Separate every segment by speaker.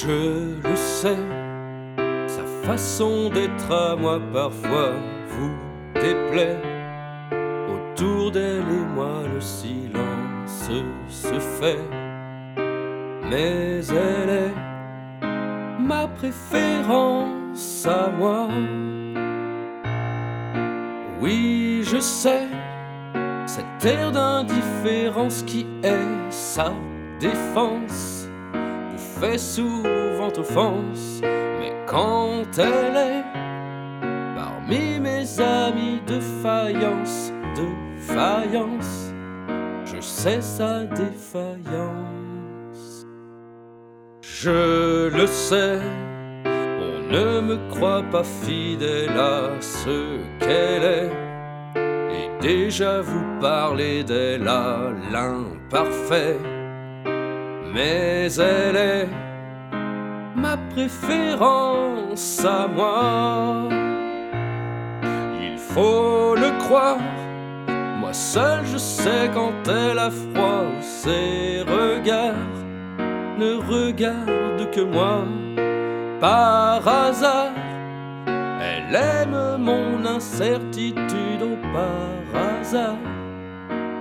Speaker 1: Je le sais, sa façon d'être à moi parfois vous déplaît. Autour d'elle et moi le silence se fait. Mais elle est ma préférence à moi. Oui, je sais, cette air d'indifférence qui est sa défense fait souvent offense, mais quand elle est parmi mes amis de faïence, de faïence, je sais sa défaillance. Je le sais, on ne me croit pas fidèle à ce qu'elle est. Et déjà vous parlez d'elle à l'imparfait. Mais elle est ma préférence à moi. Il faut le croire, moi seul je sais quand elle a froid ses regards ne regarde que moi par hasard. Elle aime mon incertitude au par hasard.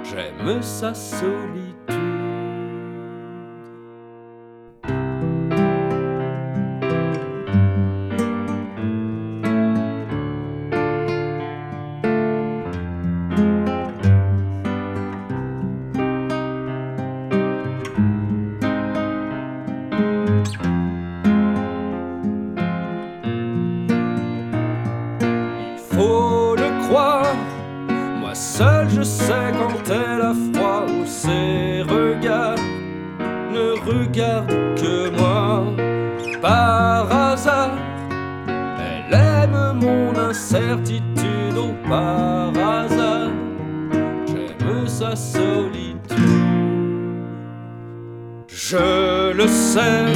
Speaker 1: J'aime sa solitude. Moi seul je sais quand elle a froid ou ses regards ne regardent que moi. Par hasard, elle aime mon incertitude au par hasard. J'aime sa solitude. Je le sais,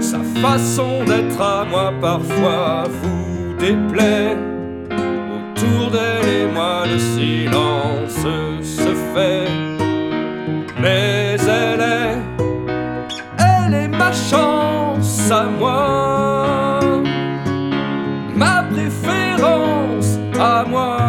Speaker 1: sa façon d'être à moi parfois vous déplaît le silence se fait. Mais elle est, elle est ma chance à moi, ma préférence à moi.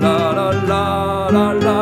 Speaker 1: la la la la la.